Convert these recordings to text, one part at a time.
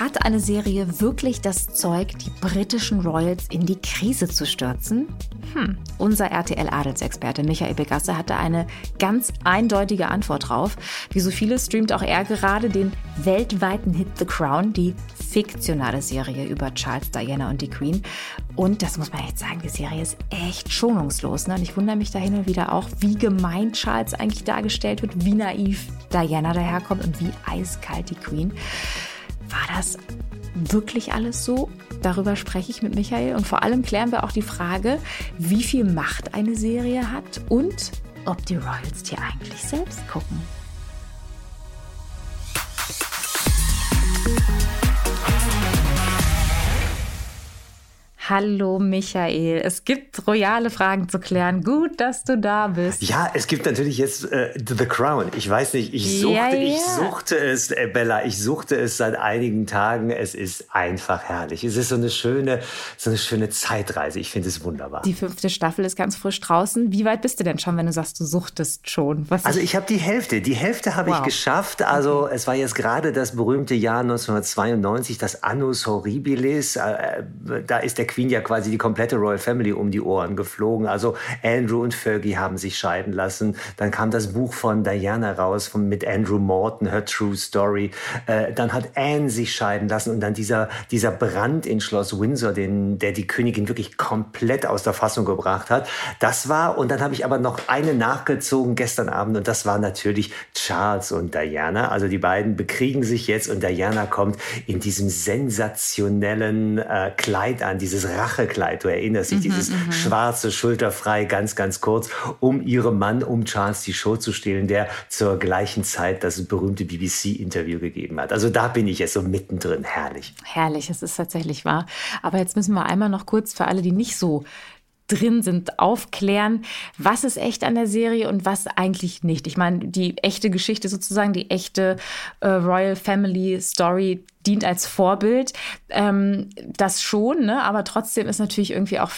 Hat eine Serie wirklich das Zeug, die britischen Royals in die Krise zu stürzen? Hm. Unser RTL-Adelsexperte Michael Begasse hatte eine ganz eindeutige Antwort drauf. Wie so viele streamt auch er gerade den weltweiten Hit The Crown, die fiktionale Serie über Charles, Diana und die Queen. Und das muss man echt sagen, die Serie ist echt schonungslos. Ne? Und ich wundere mich da hin und wieder auch, wie gemein Charles eigentlich dargestellt wird, wie naiv Diana daherkommt und wie eiskalt die Queen. War das wirklich alles so? Darüber spreche ich mit Michael und vor allem klären wir auch die Frage, wie viel Macht eine Serie hat und ob die Royals die eigentlich selbst gucken. Hallo Michael, es gibt royale Fragen zu klären. Gut, dass du da bist. Ja, es gibt natürlich jetzt äh, The Crown. Ich weiß nicht, ich suchte, ja, ja. ich suchte es, äh, Bella, ich suchte es seit einigen Tagen. Es ist einfach herrlich. Es ist so eine schöne, so eine schöne Zeitreise. Ich finde es wunderbar. Die fünfte Staffel ist ganz frisch draußen. Wie weit bist du denn schon, wenn du sagst, du suchtest schon? Was also ich habe die Hälfte. Die Hälfte habe wow. ich geschafft. Also okay. es war jetzt gerade das berühmte Jahr 1992, das Annus Horribilis. Äh, da ist der Queen Queen ja quasi die komplette Royal Family um die Ohren geflogen. Also Andrew und Fergie haben sich scheiden lassen. Dann kam das Buch von Diana raus von, mit Andrew Morton, Her True Story. Äh, dann hat Anne sich scheiden lassen und dann dieser, dieser Brand in Schloss Windsor, den, der die Königin wirklich komplett aus der Fassung gebracht hat. Das war, und dann habe ich aber noch eine nachgezogen gestern Abend und das war natürlich Charles und Diana. Also die beiden bekriegen sich jetzt und Diana kommt in diesem sensationellen äh, Kleid an, dieses Rachekleid. Du erinnerst dich, mhm, dieses mhm. schwarze, schulterfrei, ganz, ganz kurz, um ihrem Mann, um Charles die Show zu stehlen, der zur gleichen Zeit das berühmte BBC-Interview gegeben hat. Also da bin ich jetzt so mittendrin. Herrlich. Herrlich, es ist tatsächlich wahr. Aber jetzt müssen wir einmal noch kurz für alle, die nicht so drin sind, aufklären, was ist echt an der Serie und was eigentlich nicht. Ich meine, die echte Geschichte sozusagen, die echte äh, Royal Family Story, dient als Vorbild. Ähm, das schon, ne? aber trotzdem ist natürlich irgendwie auch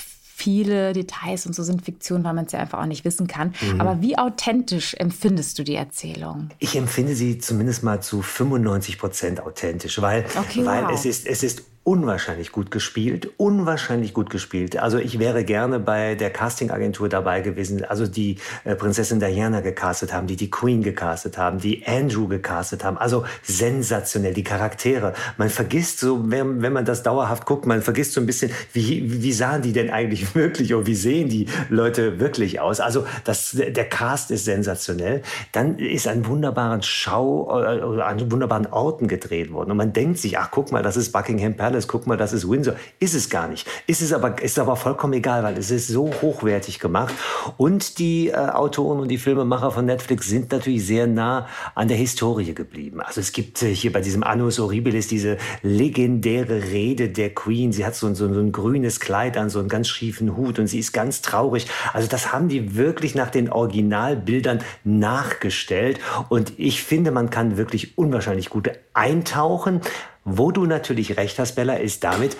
viele Details und so sind Fiktion, weil man es ja einfach auch nicht wissen kann. Mhm. Aber wie authentisch empfindest du die Erzählung? Ich empfinde sie zumindest mal zu 95 Prozent authentisch, weil, okay, weil wow. es, ist, es ist unwahrscheinlich gut gespielt, unwahrscheinlich gut gespielt. Also ich wäre gerne bei der Castingagentur dabei gewesen, also die äh, Prinzessin Diana gecastet haben, die die Queen gecastet haben, die Andrew gecastet haben. Also sensationell, die Charaktere. Man vergisst so, wenn, wenn man das dauerhaft guckt, man vergisst so ein bisschen, wie, wie sahen die denn eigentlich wirklich und wie sehen die Leute wirklich aus. Also das, der Cast ist sensationell. Dann ist an wunderbaren Schau, äh, an wunderbaren Orten gedreht worden. Und man denkt sich, ach guck mal, das ist Buckingham Palace alles, guck mal, das ist Windsor. Ist es gar nicht. Ist es aber, ist aber vollkommen egal, weil es ist so hochwertig gemacht. Und die äh, Autoren und die Filmemacher von Netflix sind natürlich sehr nah an der Historie geblieben. Also es gibt äh, hier bei diesem Annus Horribilis diese legendäre Rede der Queen. Sie hat so, so, so ein grünes Kleid an, so einen ganz schiefen Hut und sie ist ganz traurig. Also das haben die wirklich nach den Originalbildern nachgestellt. Und ich finde, man kann wirklich unwahrscheinlich gut eintauchen. Wo du natürlich recht hast, Bella, ist damit,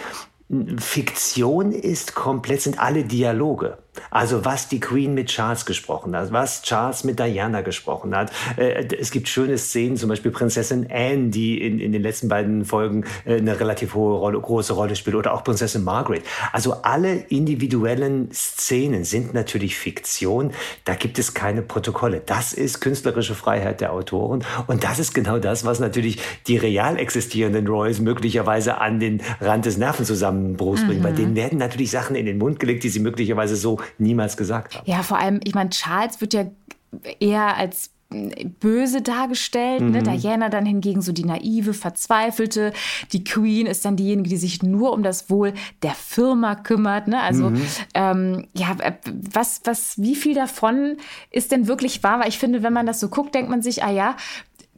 Fiktion ist komplett, sind alle Dialoge. Also was die Queen mit Charles gesprochen hat, was Charles mit Diana gesprochen hat. Äh, es gibt schöne Szenen, zum Beispiel Prinzessin Anne, die in, in den letzten beiden Folgen äh, eine relativ hohe Rolle, große Rolle spielt, oder auch Prinzessin Margaret. Also alle individuellen Szenen sind natürlich Fiktion. Da gibt es keine Protokolle. Das ist künstlerische Freiheit der Autoren. Und das ist genau das, was natürlich die real existierenden Royals möglicherweise an den Rand des Nervenzusammenbruchs bringen. Mhm. Bei denen werden natürlich Sachen in den Mund gelegt, die sie möglicherweise so niemals gesagt haben. Ja, vor allem, ich meine, Charles wird ja eher als böse dargestellt. Ne? Mhm. Ne? Diana dann hingegen so die naive, verzweifelte. Die Queen ist dann diejenige, die sich nur um das Wohl der Firma kümmert. Ne? Also mhm. ähm, ja, äh, was, was, wie viel davon ist denn wirklich wahr? Weil ich finde, wenn man das so guckt, denkt man sich, ah ja,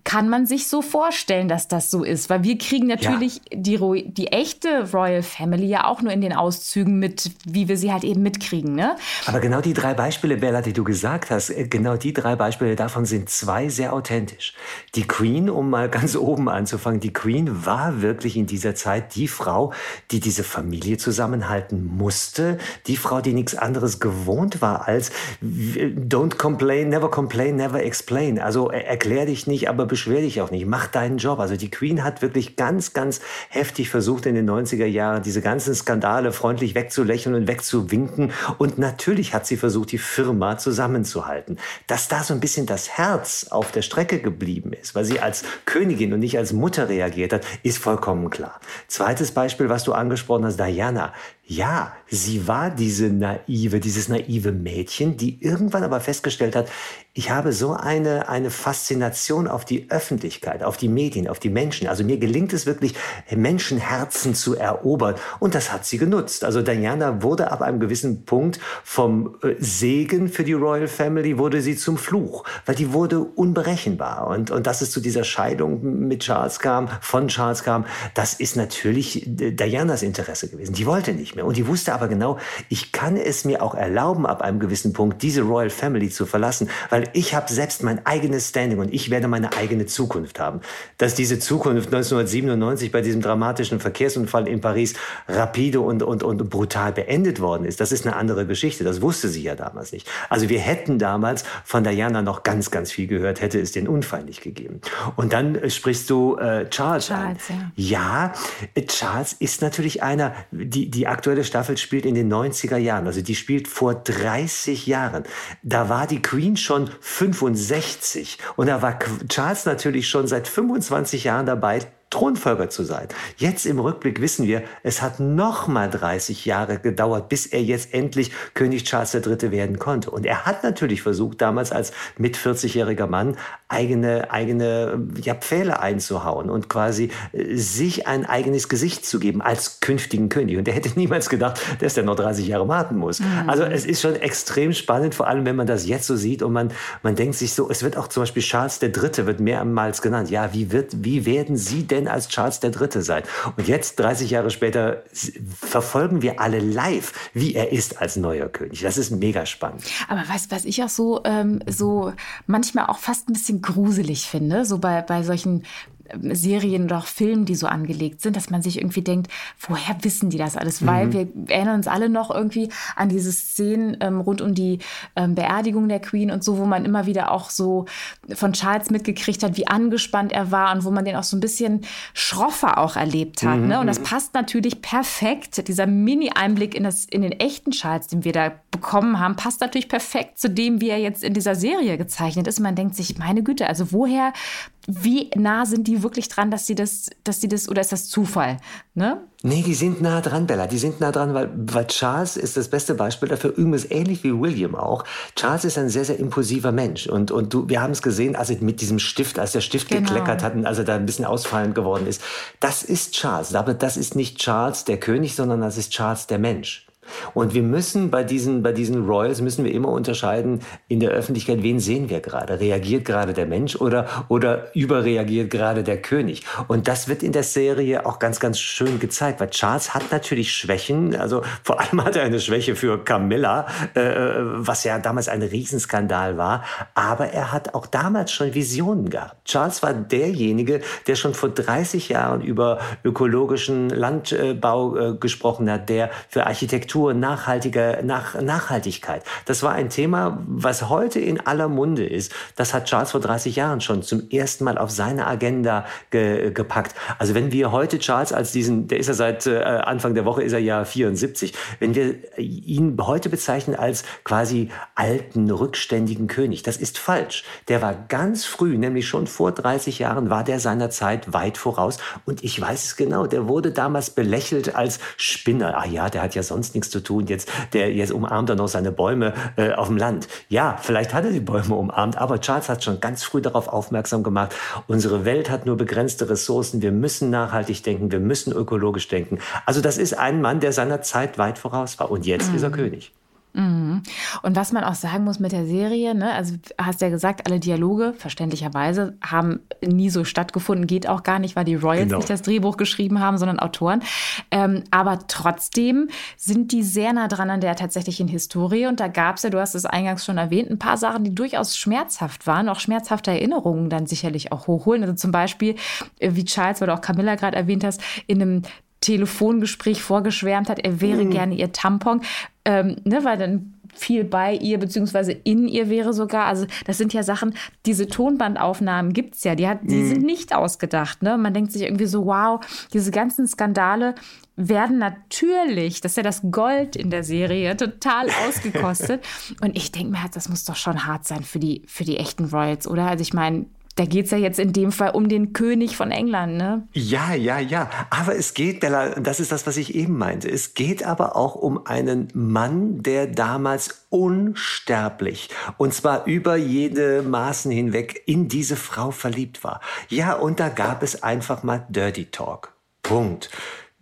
kann man sich so vorstellen, dass das so ist. Weil wir kriegen natürlich ja. die, die echte Royal Family ja auch nur in den Auszügen mit, wie wir sie halt eben mitkriegen. Ne? Aber genau die drei Beispiele, Bella, die du gesagt hast, äh, genau die drei Beispiele davon sind zwei sehr authentisch. Die Queen, um mal ganz oben anzufangen, die Queen war wirklich in dieser Zeit die Frau, die diese Familie zusammenhalten musste. Die Frau, die nichts anderes gewohnt war als don't complain, never complain, never explain. Also erklär dich nicht, aber beschwer dich auch nicht, mach deinen Job. Also die Queen hat wirklich ganz, ganz heftig versucht in den 90er Jahren diese ganzen Skandale freundlich wegzulächeln und wegzuwinken. Und natürlich hat sie versucht, die Firma zusammenzuhalten. Dass da so ein bisschen das Herz auf der Strecke geblieben ist, weil sie als Königin und nicht als Mutter reagiert hat, ist vollkommen klar. Zweites Beispiel, was du angesprochen hast, Diana. Ja, sie war diese naive, dieses naive Mädchen, die irgendwann aber festgestellt hat, ich habe so eine, eine Faszination auf die Öffentlichkeit, auf die Medien, auf die Menschen. Also mir gelingt es wirklich, Menschenherzen zu erobern. Und das hat sie genutzt. Also Diana wurde ab einem gewissen Punkt vom äh, Segen für die Royal Family, wurde sie zum Fluch, weil die wurde unberechenbar. Und, und dass es zu dieser Scheidung mit Charles kam, von Charles kam, das ist natürlich Dianas Interesse gewesen. Die wollte nicht mehr. Und die wusste aber genau, ich kann es mir auch erlauben, ab einem gewissen Punkt diese Royal Family zu verlassen, weil ich habe selbst mein eigenes Standing und ich werde meine eigene Zukunft haben. Dass diese Zukunft 1997 bei diesem dramatischen Verkehrsunfall in Paris rapide und, und, und brutal beendet worden ist, das ist eine andere Geschichte. Das wusste sie ja damals nicht. Also wir hätten damals von Diana noch ganz, ganz viel gehört, hätte es den Unfall nicht gegeben. Und dann äh, sprichst du äh, Charles, Charles an. Ja. ja, Charles ist natürlich einer, die, die aktuelle Staffel spielt in den 90er Jahren, also die spielt vor 30 Jahren. Da war die Queen schon 65 und da war Charles natürlich schon seit 25 Jahren dabei, Thronfolger zu sein. Jetzt im Rückblick wissen wir, es hat noch mal 30 Jahre gedauert, bis er jetzt endlich König Charles III. werden konnte. Und er hat natürlich versucht, damals als mit 40-jähriger Mann eigene, eigene ja, Pfähle einzuhauen und quasi äh, sich ein eigenes Gesicht zu geben als künftigen König. Und er hätte niemals gedacht, dass der noch 30 Jahre warten muss. Mhm. Also es ist schon extrem spannend, vor allem wenn man das jetzt so sieht und man, man denkt sich so, es wird auch zum Beispiel Charles III. wird mehrmals genannt. Ja, wie, wird, wie werden Sie denn denn als Charles III. sein? Und jetzt, 30 Jahre später, verfolgen wir alle live, wie er ist als neuer König. Das ist mega spannend. Aber du, was ich auch so, ähm, so manchmal auch fast ein bisschen gruselig finde, so bei, bei solchen Serien oder auch Filmen, die so angelegt sind, dass man sich irgendwie denkt, woher wissen die das alles? Mhm. Weil wir erinnern uns alle noch irgendwie an diese Szenen ähm, rund um die ähm, Beerdigung der Queen und so, wo man immer wieder auch so von Charles mitgekriegt hat, wie angespannt er war und wo man den auch so ein bisschen schroffer auch erlebt hat. Mhm. Ne? Und das mhm. passt natürlich perfekt. Dieser Mini-Einblick in, in den echten Charles, den wir da bekommen haben, passt natürlich perfekt zu dem, wie er jetzt in dieser Serie gezeichnet ist. Man denkt sich, meine Güte, also woher wie nah sind die wirklich dran, dass sie das, dass sie das, oder ist das Zufall? Ne? Nee, die sind nah dran, Bella. Die sind nah dran, weil, weil Charles ist das beste Beispiel dafür. Übrigens ähnlich wie William auch. Charles ist ein sehr, sehr impulsiver Mensch. Und, und du, wir haben es gesehen, als er mit diesem Stift, als der Stift genau. gekleckert hat und als er da ein bisschen ausfallend geworden ist. Das ist Charles. Aber das ist nicht Charles der König, sondern das ist Charles der Mensch. Und wir müssen bei diesen, bei diesen Royals müssen wir immer unterscheiden in der Öffentlichkeit, wen sehen wir gerade? Reagiert gerade der Mensch oder, oder überreagiert gerade der König? Und das wird in der Serie auch ganz, ganz schön gezeigt, weil Charles hat natürlich Schwächen. Also vor allem hat er eine Schwäche für Camilla, äh, was ja damals ein Riesenskandal war. Aber er hat auch damals schon Visionen gehabt. Charles war derjenige, der schon vor 30 Jahren über ökologischen Landbau äh, gesprochen hat, der für Architektur Architektur, nachhaltiger, nach, Nachhaltigkeit. Das war ein Thema, was heute in aller Munde ist. Das hat Charles vor 30 Jahren schon zum ersten Mal auf seine Agenda ge, gepackt. Also wenn wir heute Charles als diesen, der ist ja seit äh, Anfang der Woche, ist er ja 74, wenn wir ihn heute bezeichnen als quasi alten, rückständigen König, das ist falsch. Der war ganz früh, nämlich schon vor 30 Jahren, war der seiner Zeit weit voraus. Und ich weiß es genau, der wurde damals belächelt als Spinner. Ah ja, der hat ja sonst nichts nichts zu tun. Jetzt, der, jetzt umarmt er noch seine Bäume äh, auf dem Land. Ja, vielleicht hat er die Bäume umarmt, aber Charles hat schon ganz früh darauf aufmerksam gemacht, unsere Welt hat nur begrenzte Ressourcen, wir müssen nachhaltig denken, wir müssen ökologisch denken. Also das ist ein Mann, der seiner Zeit weit voraus war. Und jetzt mhm. ist er König. Mhm. Und was man auch sagen muss mit der Serie, ne, also hast ja gesagt, alle Dialoge, verständlicherweise, haben nie so stattgefunden, geht auch gar nicht, weil die Royals genau. nicht das Drehbuch geschrieben haben, sondern Autoren. Ähm, aber trotzdem sind die sehr nah dran an der tatsächlichen Historie. Und da gab es ja, du hast es eingangs schon erwähnt, ein paar Sachen, die durchaus schmerzhaft waren, auch schmerzhafte Erinnerungen dann sicherlich auch hochholen. Also zum Beispiel, äh, wie Charles, oder auch Camilla gerade erwähnt hast, in einem Telefongespräch vorgeschwärmt hat, er wäre mhm. gerne ihr Tampon. Ähm, ne, weil dann viel bei ihr beziehungsweise in ihr wäre sogar. Also das sind ja Sachen, diese Tonbandaufnahmen gibt es ja, die, hat, die mhm. sind nicht ausgedacht. Ne? Man denkt sich irgendwie so, wow, diese ganzen Skandale werden natürlich, das ist ja das Gold in der Serie, total ausgekostet. Und ich denke mir, das muss doch schon hart sein für die, für die echten Royals, oder? Also ich meine, da geht es ja jetzt in dem Fall um den König von England, ne? Ja, ja, ja. Aber es geht, Bella, das ist das, was ich eben meinte. Es geht aber auch um einen Mann, der damals unsterblich und zwar über jede Maßen hinweg in diese Frau verliebt war. Ja, und da gab es einfach mal Dirty Talk. Punkt.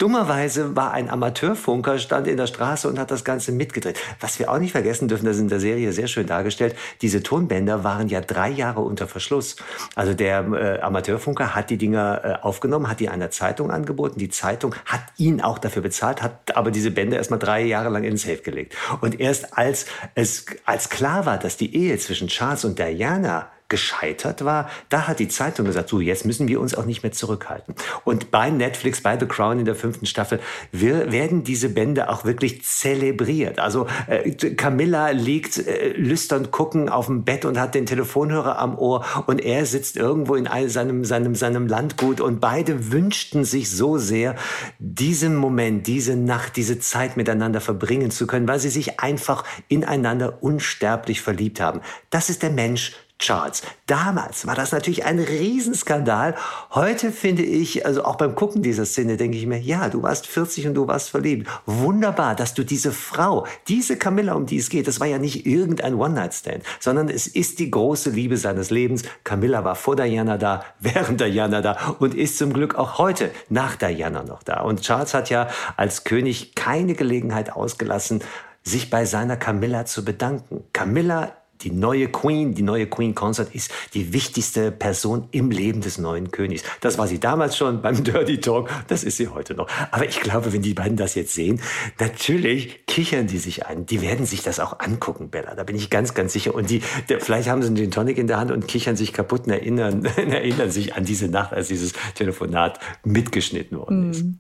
Dummerweise war ein Amateurfunker, stand in der Straße und hat das Ganze mitgedreht. Was wir auch nicht vergessen dürfen, das ist in der Serie sehr schön dargestellt, diese Tonbänder waren ja drei Jahre unter Verschluss. Also der äh, Amateurfunker hat die Dinger äh, aufgenommen, hat die einer Zeitung angeboten. Die Zeitung hat ihn auch dafür bezahlt, hat aber diese Bänder erstmal drei Jahre lang in den Safe gelegt. Und erst als es als klar war, dass die Ehe zwischen Charles und Diana gescheitert war, da hat die Zeitung gesagt, so jetzt müssen wir uns auch nicht mehr zurückhalten. Und bei Netflix, bei The Crown in der fünften Staffel wir, werden diese Bände auch wirklich zelebriert. Also äh, Camilla liegt äh, lüstern gucken auf dem Bett und hat den Telefonhörer am Ohr und er sitzt irgendwo in einem, seinem, seinem, seinem Landgut und beide wünschten sich so sehr, diesen Moment, diese Nacht, diese Zeit miteinander verbringen zu können, weil sie sich einfach ineinander unsterblich verliebt haben. Das ist der Mensch, Charts. Damals war das natürlich ein Riesenskandal. Heute finde ich, also auch beim Gucken dieser Szene, denke ich mir, ja, du warst 40 und du warst verliebt. Wunderbar, dass du diese Frau, diese Camilla, um die es geht, das war ja nicht irgendein One-Night-Stand, sondern es ist die große Liebe seines Lebens. Camilla war vor Diana da, während Diana da und ist zum Glück auch heute nach Diana noch da. Und Charles hat ja als König keine Gelegenheit ausgelassen, sich bei seiner Camilla zu bedanken. Camilla die neue Queen, die neue Queen Consort ist die wichtigste Person im Leben des neuen Königs. Das war sie damals schon beim Dirty Talk, das ist sie heute noch. Aber ich glaube, wenn die beiden das jetzt sehen, natürlich kichern die sich an. Die werden sich das auch angucken, Bella. Da bin ich ganz, ganz sicher. Und die, der, vielleicht haben sie einen Gin Tonic in der Hand und kichern sich kaputt und erinnern, erinnern sich an diese Nacht, als dieses Telefonat mitgeschnitten worden ist. Mhm.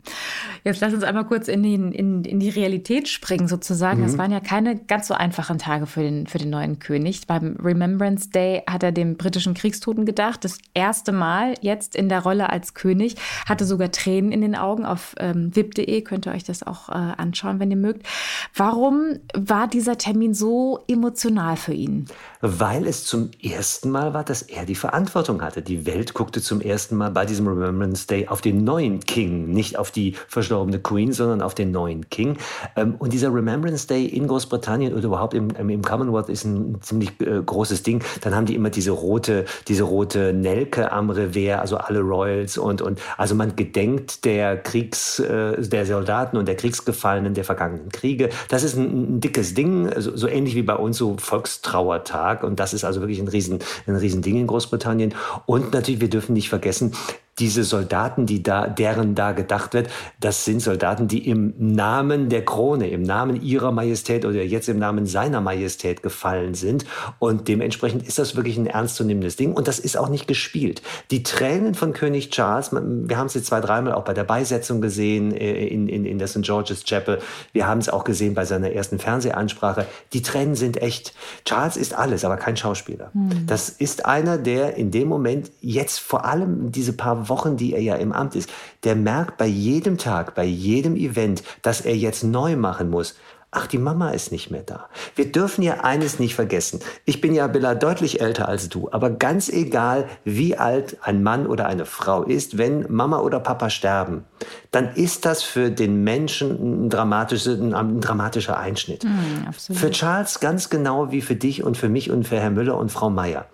Jetzt lass uns einmal kurz in, den, in, in die Realität springen, sozusagen. Mhm. Das waren ja keine ganz so einfachen Tage für den, für den neuen König nicht. Beim Remembrance Day hat er dem britischen Kriegstoten gedacht. Das erste Mal jetzt in der Rolle als König. Hatte sogar Tränen in den Augen. Auf ähm, vip.de könnt ihr euch das auch äh, anschauen, wenn ihr mögt. Warum war dieser Termin so emotional für ihn? Weil es zum ersten Mal war, dass er die Verantwortung hatte. Die Welt guckte zum ersten Mal bei diesem Remembrance Day auf den neuen King. Nicht auf die verstorbene Queen, sondern auf den neuen King. Ähm, und dieser Remembrance Day in Großbritannien oder überhaupt im, im Commonwealth ist ein ziemlich äh, großes Ding. Dann haben die immer diese rote, diese rote Nelke am Revers, also alle Royals und, und also man gedenkt der Kriegs, äh, der Soldaten und der Kriegsgefallenen der vergangenen Kriege. Das ist ein, ein dickes Ding, so, so, ähnlich wie bei uns so Volkstrauertag und das ist also wirklich ein riesen, ein riesen Ding in Großbritannien. Und natürlich, wir dürfen nicht vergessen, diese Soldaten, die da, deren da gedacht wird, das sind Soldaten, die im Namen der Krone, im Namen ihrer Majestät oder jetzt im Namen seiner Majestät gefallen sind. Und dementsprechend ist das wirklich ein ernstzunehmendes Ding. Und das ist auch nicht gespielt. Die Tränen von König Charles, wir haben es jetzt zwei, dreimal auch bei der Beisetzung gesehen äh, in, in, in der St. George's Chapel. Wir haben es auch gesehen bei seiner ersten Fernsehansprache. Die Tränen sind echt. Charles ist alles, aber kein Schauspieler. Hm. Das ist einer, der in dem Moment jetzt vor allem diese paar Wochen, die er ja im Amt ist, der merkt bei jedem Tag, bei jedem Event, dass er jetzt neu machen muss. Ach, die Mama ist nicht mehr da. Wir dürfen ja eines nicht vergessen. Ich bin ja, Billa, deutlich älter als du. Aber ganz egal, wie alt ein Mann oder eine Frau ist, wenn Mama oder Papa sterben, dann ist das für den Menschen ein, dramatischer, ein dramatischer Einschnitt. Mm, für Charles ganz genau wie für dich und für mich und für Herr Müller und Frau Meier.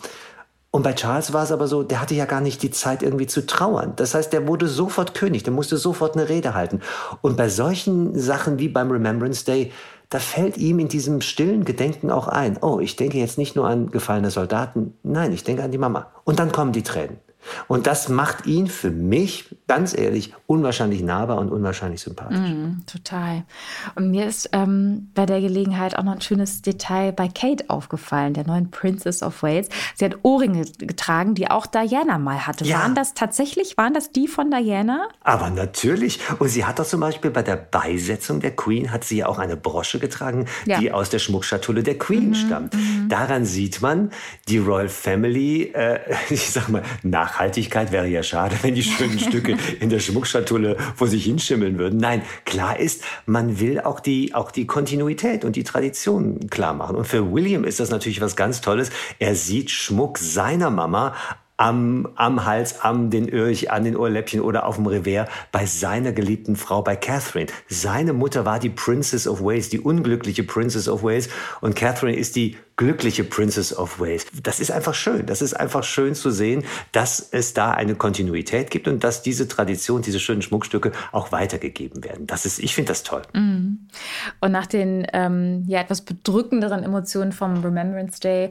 Und bei Charles war es aber so, der hatte ja gar nicht die Zeit irgendwie zu trauern. Das heißt, der wurde sofort König, der musste sofort eine Rede halten. Und bei solchen Sachen wie beim Remembrance Day, da fällt ihm in diesem stillen Gedenken auch ein, oh, ich denke jetzt nicht nur an gefallene Soldaten, nein, ich denke an die Mama. Und dann kommen die Tränen. Und das macht ihn für mich ganz ehrlich, unwahrscheinlich nahbar und unwahrscheinlich sympathisch. Mm, total. Und mir ist ähm, bei der Gelegenheit auch noch ein schönes Detail bei Kate aufgefallen, der neuen Princess of Wales. Sie hat Ohrringe getragen, die auch Diana mal hatte. Ja. Waren das tatsächlich, waren das die von Diana? Aber natürlich. Und sie hat doch zum Beispiel bei der Beisetzung der Queen, hat sie ja auch eine Brosche getragen, ja. die aus der Schmuckschatulle der Queen mhm, stammt. Mhm. Daran sieht man, die Royal Family, äh, ich sag mal, Nachhaltigkeit wäre ja schade, wenn die schönen Stücke in der Schmuckschatulle vor sich hinschimmeln würden. Nein, klar ist, man will auch die, auch die Kontinuität und die Tradition klar machen. Und für William ist das natürlich was ganz Tolles. Er sieht Schmuck seiner Mama am, am Hals, am den Öhrchen, an den Ohrläppchen oder auf dem Revers bei seiner geliebten Frau, bei Catherine. Seine Mutter war die Princess of Wales, die unglückliche Princess of Wales und Catherine ist die glückliche Princess of Wales. Das ist einfach schön. Das ist einfach schön zu sehen, dass es da eine Kontinuität gibt und dass diese Tradition, diese schönen Schmuckstücke auch weitergegeben werden. Das ist, ich finde das toll. Mhm. Und nach den ähm, ja, etwas bedrückenderen Emotionen vom Remembrance Day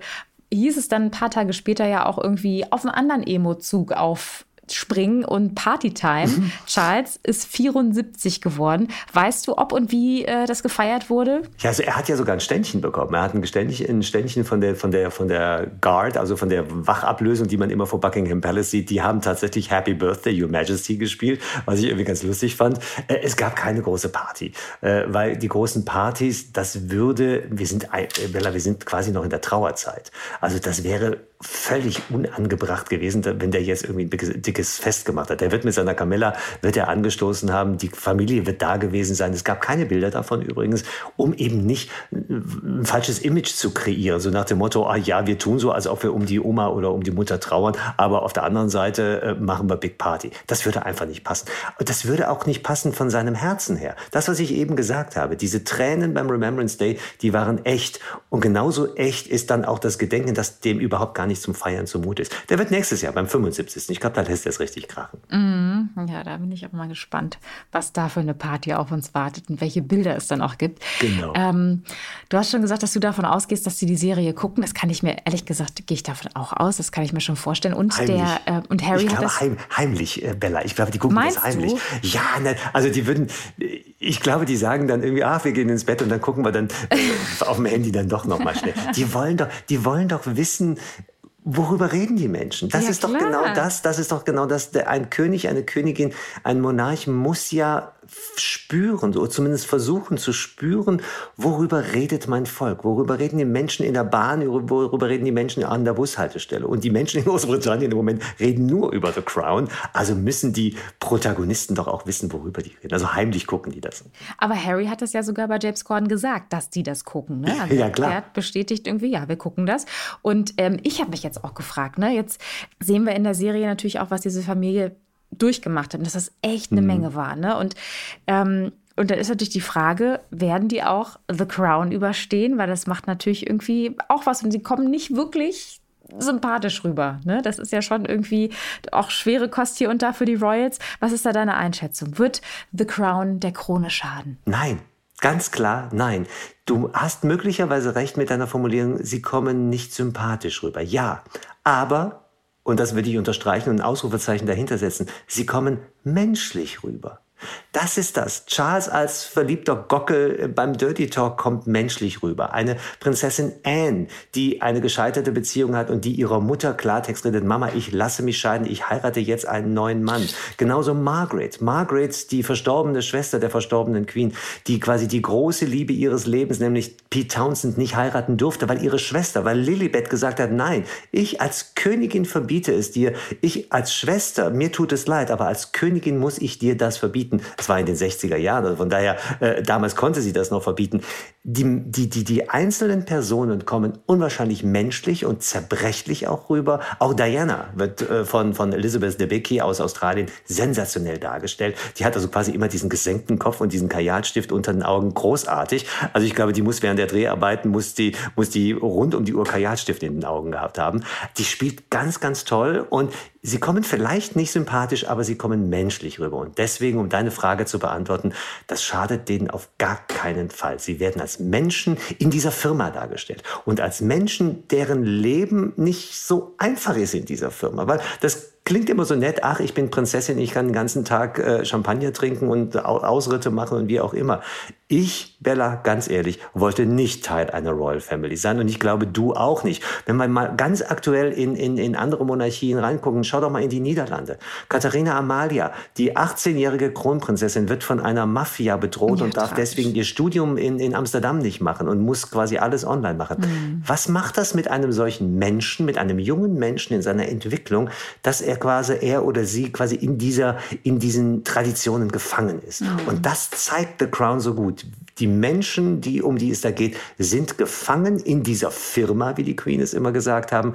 hieß es dann ein paar Tage später ja auch irgendwie auf einen anderen Emo-Zug auf springen und Partytime. Mhm. Charles ist 74 geworden. Weißt du, ob und wie äh, das gefeiert wurde? Ja, also er hat ja sogar ein Ständchen bekommen. Er hat ein Ständchen, ein Ständchen von der, von der, von der Guard, also von der Wachablösung, die man immer vor Buckingham Palace sieht. Die haben tatsächlich Happy Birthday, Your Majesty gespielt, was ich irgendwie ganz lustig fand. Äh, es gab keine große Party, äh, weil die großen Partys, das würde, wir sind, äh, Bella, wir sind quasi noch in der Trauerzeit. Also das wäre völlig unangebracht gewesen, wenn der jetzt irgendwie ein dickes Fest gemacht hat. Der wird mit seiner Camilla, wird er angestoßen haben, die Familie wird da gewesen sein. Es gab keine Bilder davon übrigens, um eben nicht ein falsches Image zu kreieren. So nach dem Motto, ah ja, wir tun so, als ob wir um die Oma oder um die Mutter trauern, aber auf der anderen Seite äh, machen wir Big Party. Das würde einfach nicht passen. Das würde auch nicht passen von seinem Herzen her. Das, was ich eben gesagt habe, diese Tränen beim Remembrance Day, die waren echt. Und genauso echt ist dann auch das Gedenken, dass dem überhaupt gar nicht zum Feiern zumute ist. Der wird nächstes Jahr beim 75. Ich glaube, da lässt er es richtig krachen. Mm, ja, da bin ich auch mal gespannt, was da für eine Party auf uns wartet und welche Bilder es dann auch gibt. Genau. Ähm, du hast schon gesagt, dass du davon ausgehst, dass sie die Serie gucken. Das kann ich mir, ehrlich gesagt, gehe ich davon auch aus. Das kann ich mir schon vorstellen. Und, heimlich. der, äh, und Harry ich glaube, hat das... Heim, heimlich, äh, Bella. Ich glaube, die gucken Meinst das heimlich. Du? Ja, ne, also die würden, ich glaube, die sagen dann irgendwie, ach, wir gehen ins Bett und dann gucken wir dann äh, auf dem Handy dann doch nochmal schnell. Die wollen doch, die wollen doch wissen, worüber reden die Menschen? Das ja, ist doch klar. genau das, das ist doch genau das. Ein König, eine Königin, ein Monarch muss ja spüren, oder zumindest versuchen zu spüren, worüber redet mein Volk, worüber reden die Menschen in der Bahn, worüber reden die Menschen an der Bushaltestelle. Und die Menschen in Großbritannien im Moment reden nur über The Crown. Also müssen die Protagonisten doch auch wissen, worüber die reden. Also heimlich gucken die das. Aber Harry hat das ja sogar bei James Corden gesagt, dass die das gucken. Ne? Also ja, klar. Er hat bestätigt irgendwie, ja, wir gucken das. Und ähm, ich habe mich jetzt auch gefragt, ne? jetzt sehen wir in der Serie natürlich auch, was diese Familie durchgemacht haben, dass das echt eine mhm. Menge war. Ne? Und, ähm, und dann ist natürlich die Frage, werden die auch The Crown überstehen? Weil das macht natürlich irgendwie auch was und sie kommen nicht wirklich sympathisch rüber. Ne? Das ist ja schon irgendwie auch schwere Kost hier und da für die Royals. Was ist da deine Einschätzung? Wird The Crown der Krone schaden? Nein. Ganz klar, nein. Du hast möglicherweise recht mit deiner Formulierung, sie kommen nicht sympathisch rüber. Ja, aber und das würde ich unterstreichen und ein Ausrufezeichen dahinter setzen, sie kommen menschlich rüber. Das ist das. Charles als verliebter Gockel beim Dirty Talk kommt menschlich rüber. Eine Prinzessin Anne, die eine gescheiterte Beziehung hat und die ihrer Mutter Klartext redet, Mama, ich lasse mich scheiden, ich heirate jetzt einen neuen Mann. Genauso Margaret. Margaret, die verstorbene Schwester der verstorbenen Queen, die quasi die große Liebe ihres Lebens, nämlich Pete Townsend, nicht heiraten durfte, weil ihre Schwester, weil Lilibet gesagt hat, nein, ich als Königin verbiete es dir. Ich als Schwester, mir tut es leid, aber als Königin muss ich dir das verbieten. Es war in den 60er Jahren, also von daher, äh, damals konnte sie das noch verbieten. Die, die, die, die einzelnen Personen kommen unwahrscheinlich menschlich und zerbrechlich auch rüber. Auch Diana wird äh, von, von Elizabeth Debicki aus Australien sensationell dargestellt. Die hat also quasi immer diesen gesenkten Kopf und diesen Kajalstift unter den Augen. Großartig. Also ich glaube, die muss während der Dreharbeiten, muss die, muss die rund um die Uhr Kajalstift in den Augen gehabt haben. Die spielt ganz, ganz toll und Sie kommen vielleicht nicht sympathisch, aber sie kommen menschlich rüber. Und deswegen, um deine Frage zu beantworten, das schadet denen auf gar keinen Fall. Sie werden als Menschen in dieser Firma dargestellt und als Menschen, deren Leben nicht so einfach ist in dieser Firma, weil das klingt immer so nett, ach, ich bin Prinzessin, ich kann den ganzen Tag äh, Champagner trinken und Ausritte machen und wie auch immer. Ich, Bella, ganz ehrlich, wollte nicht Teil einer Royal Family sein und ich glaube, du auch nicht. Wenn wir mal ganz aktuell in, in, in andere Monarchien reingucken, schau doch mal in die Niederlande. Katharina Amalia, die 18-jährige Kronprinzessin, wird von einer Mafia bedroht ja, und darf tragisch. deswegen ihr Studium in, in Amsterdam nicht machen und muss quasi alles online machen. Mhm. Was macht das mit einem solchen Menschen, mit einem jungen Menschen in seiner Entwicklung, dass er quasi, er oder sie quasi in dieser, in diesen Traditionen gefangen ist? Mhm. Und das zeigt The Crown so gut. Die Menschen, die, um die es da geht, sind gefangen in dieser Firma, wie die Queen es immer gesagt haben.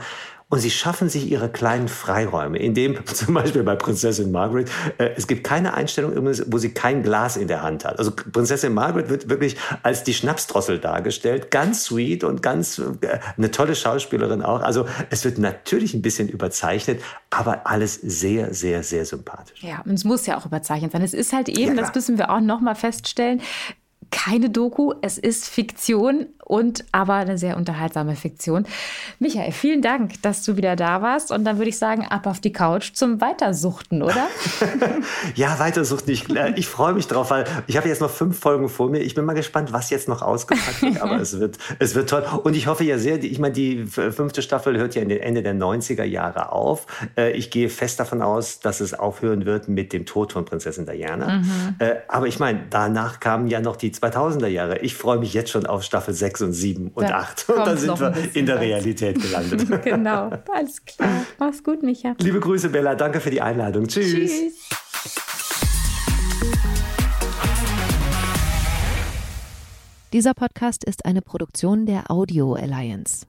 Und sie schaffen sich ihre kleinen Freiräume, indem zum Beispiel bei Prinzessin Margaret, äh, es gibt keine Einstellung, wo sie kein Glas in der Hand hat. Also Prinzessin Margaret wird wirklich als die Schnapsdrossel dargestellt, ganz sweet und ganz äh, eine tolle Schauspielerin auch. Also es wird natürlich ein bisschen überzeichnet, aber alles sehr, sehr, sehr sympathisch. Ja, und es muss ja auch überzeichnet sein. Es ist halt eben, ja, das müssen wir auch noch mal feststellen, keine Doku, es ist Fiktion und aber eine sehr unterhaltsame Fiktion. Michael, vielen Dank, dass du wieder da warst und dann würde ich sagen, ab auf die Couch zum Weitersuchten, oder? ja, Weitersuchten. Ich, äh, ich freue mich drauf, weil ich habe jetzt noch fünf Folgen vor mir. Ich bin mal gespannt, was jetzt noch ausgepackt wird, aber es wird, es wird toll. Und ich hoffe ja sehr, ich meine, die fünfte Staffel hört ja Ende der 90er Jahre auf. Äh, ich gehe fest davon aus, dass es aufhören wird mit dem Tod von Prinzessin Diana. Mhm. Äh, aber ich meine, danach kamen ja noch die 2000er Jahre. Ich freue mich jetzt schon auf Staffel 6 und 7 und da 8. Und dann sind wir in der Realität gelandet. genau, alles klar. Mach's gut, Micha. Liebe Grüße, Bella. Danke für die Einladung. Tschüss. Tschüss. Dieser Podcast ist eine Produktion der Audio Alliance.